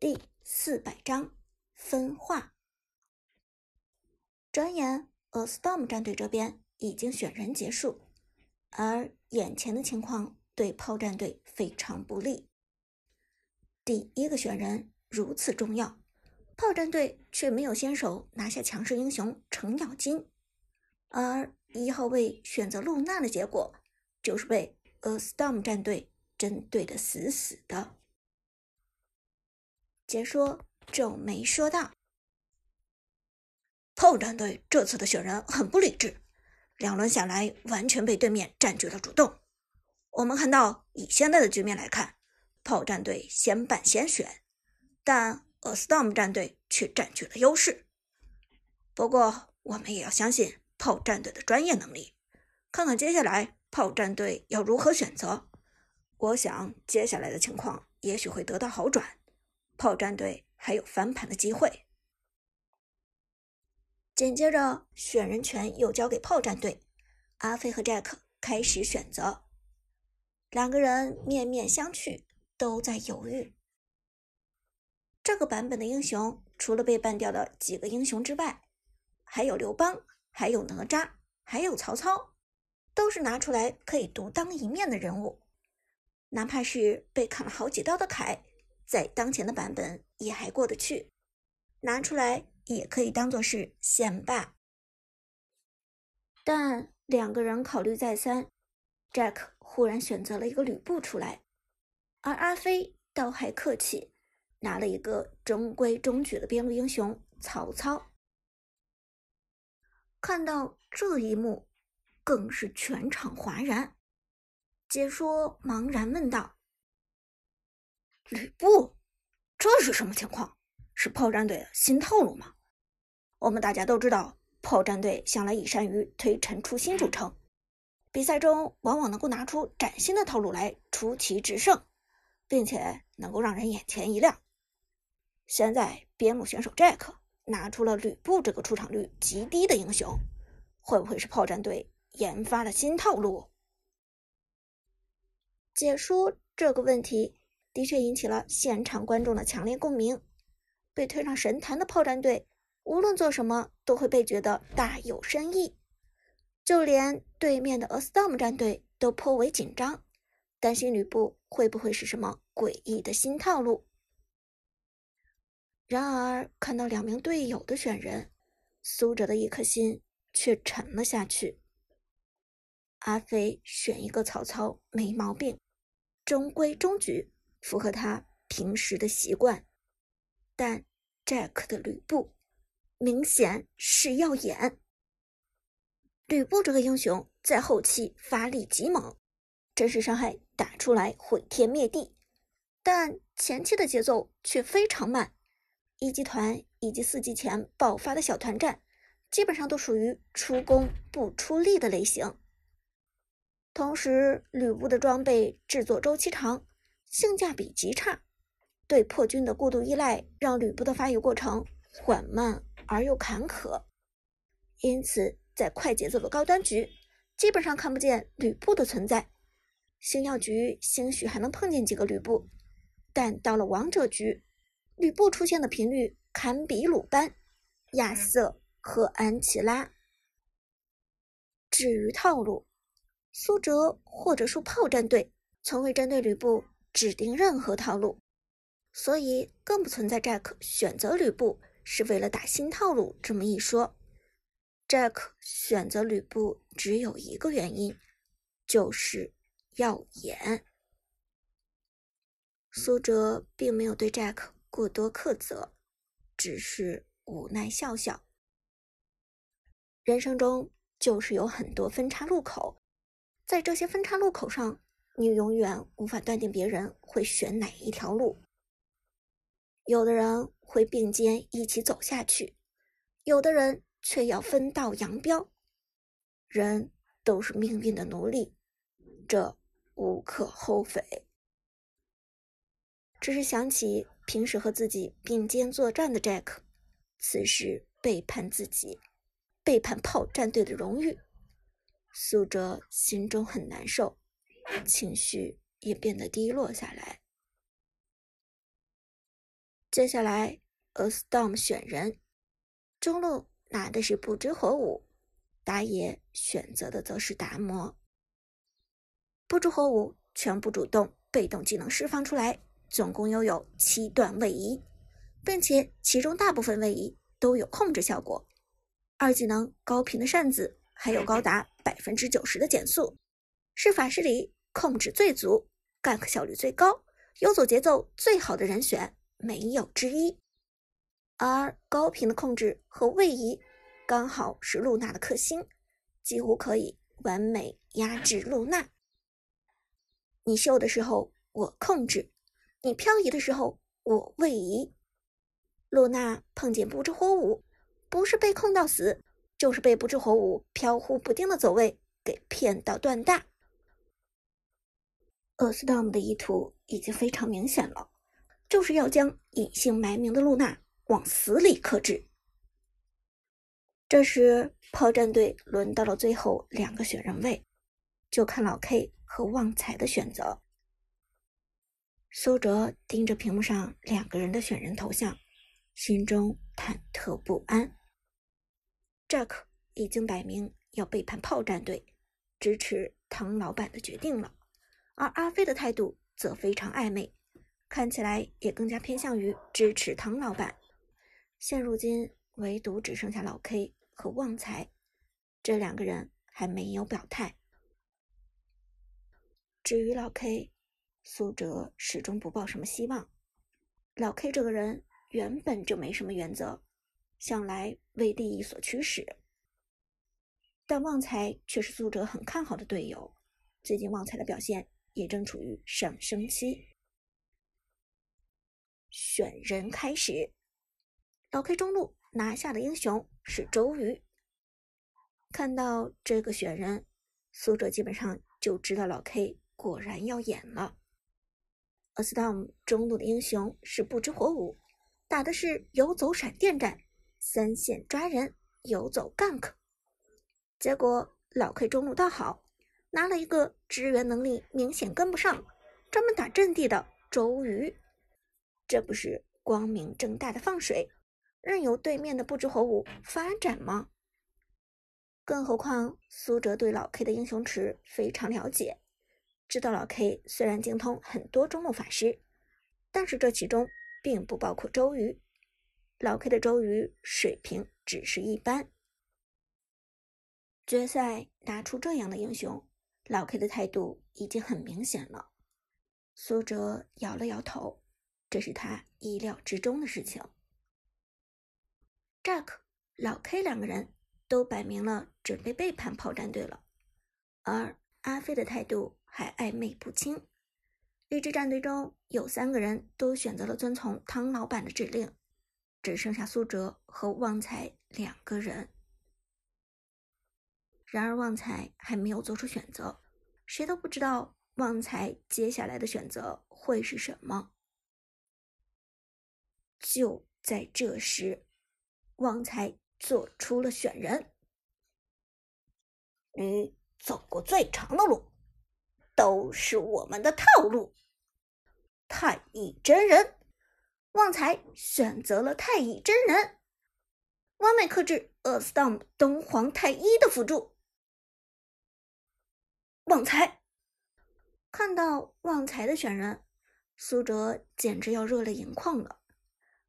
第四百章分化。转眼，A，Storm 战队这边已经选人结束，而眼前的情况对炮战队非常不利。第一个选人如此重要，炮战队却没有先手拿下强势英雄程咬金，而一号位选择露娜的结果，就是被 A Storm 战队针对的死死的。解说皱眉说道：“炮战队这次的选人很不理智，两轮下来完全被对面占据了主动。我们看到，以现在的局面来看。”炮战队先办先选，但 A Storm 战队却占据了优势。不过，我们也要相信炮战队的专业能力。看看接下来炮战队要如何选择。我想接下来的情况也许会得到好转，炮战队还有翻盘的机会。紧接着，选人权又交给炮战队，阿飞和 Jack 开始选择，两个人面面相觑。都在犹豫。这个版本的英雄，除了被 ban 掉的几个英雄之外，还有刘邦，还有哪吒，还有曹操，都是拿出来可以独当一面的人物。哪怕是被砍了好几刀的凯，在当前的版本也还过得去，拿出来也可以当做是显摆。但两个人考虑再三，Jack 忽然选择了一个吕布出来。而阿飞倒还客气，拿了一个中规中矩的边路英雄曹操。看到这一幕，更是全场哗然。解说茫然问道：“吕布，这是什么情况？是炮战队的新套路吗？我们大家都知道，炮战队向来以善于推陈出新著称，比赛中往往能够拿出崭新的套路来出奇制胜。”并且能够让人眼前一亮。现在边路选手 Jack 拿出了吕布这个出场率极低的英雄，会不会是炮战队研发了新套路？解说这个问题的确引起了现场观众的强烈共鸣。被推上神坛的炮战队，无论做什么都会被觉得大有深意，就连对面的 A Storm 战队都颇为紧张。担心吕布会不会是什么诡异的新套路？然而看到两名队友的选人，苏哲的一颗心却沉了下去。阿飞选一个曹操没毛病，中规中矩，符合他平时的习惯。但 Jack 的吕布明显是要演。吕布这个英雄在后期发力极猛。真实伤害打出来毁天灭地，但前期的节奏却非常慢。一级团以及四级前爆发的小团战，基本上都属于出工不出力的类型。同时，吕布的装备制作周期长，性价比极差，对破军的过度依赖让吕布的发育过程缓慢而又坎坷。因此，在快节奏的高端局，基本上看不见吕布的存在。星耀局兴许还能碰见几个吕布，但到了王者局，吕布出现的频率堪比鲁班、亚瑟和安琪拉。至于套路，苏哲或者说炮战队从未针对吕布指定任何套路，所以更不存在 Jack 选择吕布是为了打新套路这么一说。Jack 选择吕布只有一个原因，就是。耀眼，苏哲并没有对 Jack 过多苛责，只是无奈笑笑。人生中就是有很多分叉路口，在这些分叉路口上，你永远无法断定别人会选哪一条路。有的人会并肩一起走下去，有的人却要分道扬镳。人都是命运的奴隶，这。无可厚非，只是想起平时和自己并肩作战的 Jack，此时背叛自己，背叛炮战队的荣誉，苏哲心中很难受，情绪也变得低落下来。接下来，A，Storm 选人，中路拿的是不知火舞，打野选择的则是达摩。不知火舞全部主动、被动技能释放出来，总共拥有七段位移，并且其中大部分位移都有控制效果。二技能高频的扇子还有高达百分之九十的减速，是法师里控制最足、gank 效率最高、游走节奏最好的人选。没有之一，而高频的控制和位移刚好是露娜的克星，几乎可以完美压制露娜。你秀的时候我控制，你漂移的时候我位移。露娜碰见不知火舞，不是被控到死，就是被不知火舞飘忽不定的走位给骗到断大。厄斯特姆的意图已经非常明显了。就是要将隐姓埋名的露娜往死里克制。这时，炮战队轮到了最后两个选人位，就看老 K 和旺财的选择。苏哲盯着屏幕上两个人的选人头像，心中忐忑不安。Jack 已经摆明要背叛炮战队，支持唐老板的决定了，而阿飞的态度则非常暧昧。看起来也更加偏向于支持唐老板。现如今，唯独只剩下老 K 和旺财这两个人还没有表态。至于老 K，苏哲始终不抱什么希望。老 K 这个人原本就没什么原则，向来为利益所驱使。但旺财却是苏哲很看好的队友，最近旺财的表现也正处于上升期。选人开始，老 K 中路拿下的英雄是周瑜。看到这个选人，苏哲基本上就知道老 K 果然要演了。a s t o m 中路的英雄是不知火舞，打的是游走闪电战，三线抓人，游走 gank。结果老 K 中路倒好，拿了一个支援能力明显跟不上，专门打阵地的周瑜。这不是光明正大的放水，任由对面的不知火舞发展吗？更何况苏哲对老 K 的英雄池非常了解，知道老 K 虽然精通很多中路法师，但是这其中并不包括周瑜。老 K 的周瑜水平只是一般。决赛拿出这样的英雄，老 K 的态度已经很明显了。苏哲摇了摇头。这是他意料之中的事情。Jack、老 K 两个人都摆明了准备背叛炮战队了，而阿飞的态度还暧昧不清。一支战队中有三个人都选择了遵从汤老板的指令，只剩下苏哲和旺财两个人。然而旺财还没有做出选择，谁都不知道旺财接下来的选择会是什么。就在这时，旺财做出了选人。你走过最长的路，都是我们的套路。太乙真人，旺财选择了太乙真人，完美克制 A Storm 东皇太一的辅助。旺财看到旺财的选人，苏哲简直要热泪盈眶了。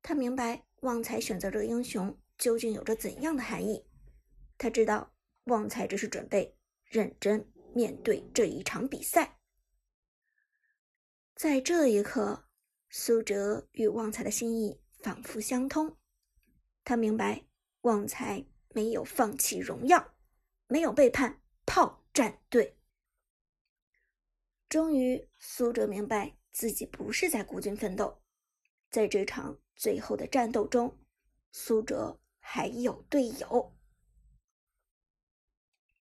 他明白旺财选择这个英雄究竟有着怎样的含义。他知道旺财只是准备认真面对这一场比赛。在这一刻，苏哲与旺财的心意仿佛相通。他明白旺财没有放弃荣耀，没有背叛炮战队。终于，苏哲明白自己不是在孤军奋斗，在这场。最后的战斗中，苏哲还有队友，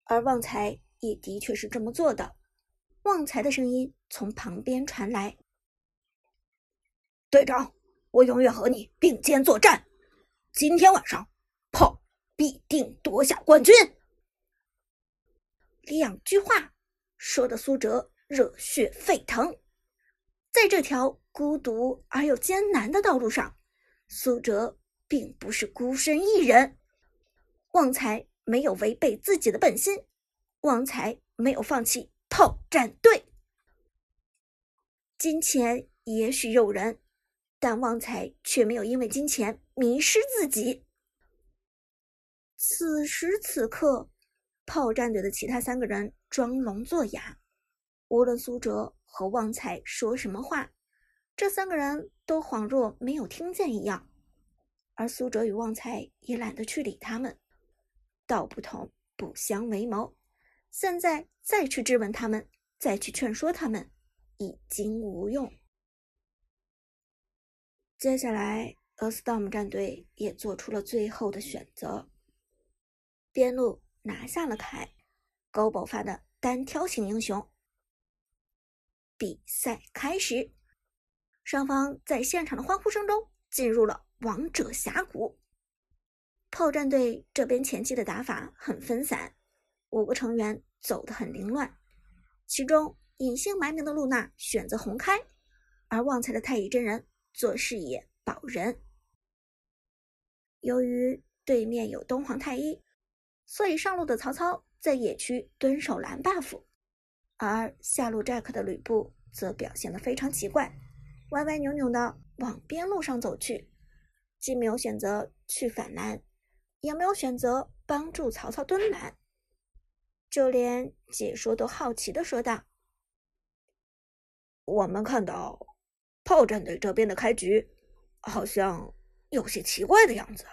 而旺财也的确是这么做的。旺财的声音从旁边传来：“队长，我永远和你并肩作战。今天晚上，炮必定夺下冠军。”两句话说的苏哲热血沸腾，在这条孤独而又艰难的道路上。苏哲并不是孤身一人，旺财没有违背自己的本心，旺财没有放弃炮战队。金钱也许诱人，但旺财却没有因为金钱迷失自己。此时此刻，炮战队的其他三个人装聋作哑，无论苏哲和旺财说什么话，这三个人都恍若没有听见一样。而苏哲与旺财也懒得去理他们，道不同不相为谋。现在再去质问他们，再去劝说他们，已经无用。接下来，俄斯道姆战队也做出了最后的选择。边路拿下了凯，高爆发的单挑型英雄。比赛开始，双方在现场的欢呼声中进入了王者峡谷。炮战队这边前期的打法很分散，五个成员走得很凌乱，其中隐姓埋名的露娜选择红开，而旺财的太乙真人做视野保人。由于对面有东皇太一。所以上路的曹操在野区蹲守蓝 buff，而下路 Jack 的吕布则表现得非常奇怪，歪歪扭扭的往边路上走去，既没有选择去反蓝，也没有选择帮助曹操蹲蓝，就连解说都好奇的说道：“我们看到炮战队这边的开局好像有些奇怪的样子。”